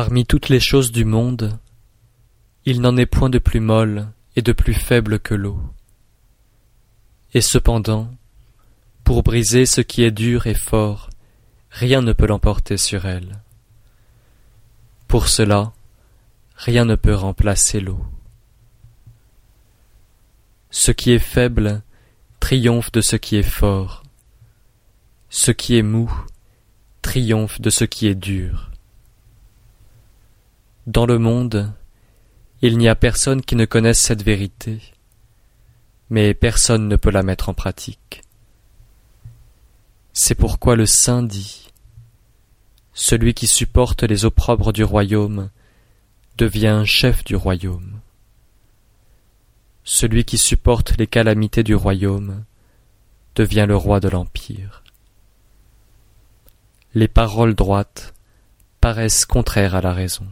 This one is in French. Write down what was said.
Parmi toutes les choses du monde, il n'en est point de plus molle et de plus faible que l'eau. Et cependant, pour briser ce qui est dur et fort, rien ne peut l'emporter sur elle. Pour cela, rien ne peut remplacer l'eau. Ce qui est faible triomphe de ce qui est fort. Ce qui est mou triomphe de ce qui est dur. Dans le monde, il n'y a personne qui ne connaisse cette vérité, mais personne ne peut la mettre en pratique. C'est pourquoi le Saint dit Celui qui supporte les opprobres du royaume devient chef du royaume. Celui qui supporte les calamités du royaume devient le roi de l'empire. Les paroles droites paraissent contraires à la raison.